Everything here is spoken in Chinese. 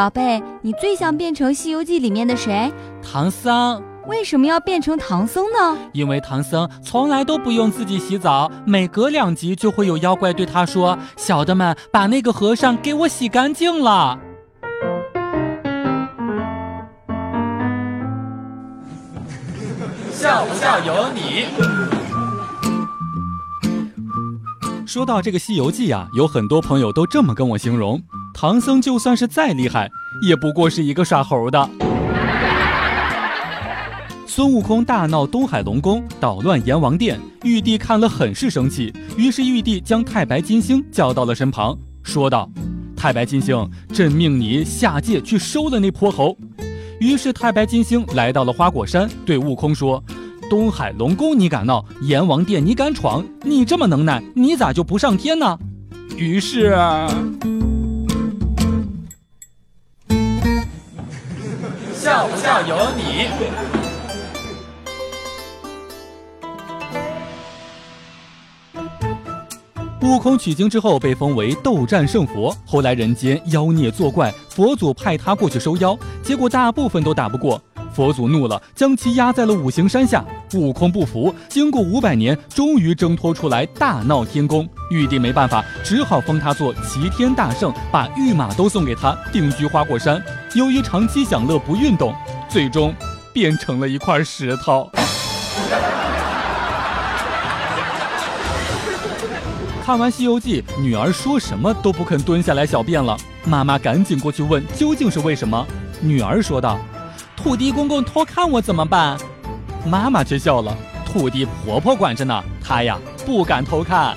宝贝，你最想变成《西游记》里面的谁？唐僧。为什么要变成唐僧呢？因为唐僧从来都不用自己洗澡，每隔两集就会有妖怪对他说：“小的们，把那个和尚给我洗干净了。”笑不笑由你。说到这个《西游记》啊，有很多朋友都这么跟我形容：唐僧就算是再厉害，也不过是一个耍猴的。孙悟空大闹东海龙宫，捣乱阎王殿，玉帝看了很是生气，于是玉帝将太白金星叫到了身旁，说道：“太白金星，朕命你下界去收了那泼猴。”于是太白金星来到了花果山，对悟空说：“东海龙宫你敢闹，阎王殿你敢闯，你这么能耐，你咋就不上天呢？”于是，笑不笑由你。悟空取经之后被封为斗战胜佛，后来人间妖孽作怪，佛祖派他过去收妖，结果大部分都打不过，佛祖怒了，将其压在了五行山下。悟空不服，经过五百年，终于挣脱出来，大闹天宫。玉帝没办法，只好封他做齐天大圣，把御马都送给他，定居花果山。由于长期享乐不运动，最终变成了一块石头。看完《西游记》，女儿说什么都不肯蹲下来小便了。妈妈赶紧过去问，究竟是为什么？女儿说道：“土地公公偷看我怎么办？”妈妈却笑了：“土地婆婆管着呢，她呀不敢偷看。”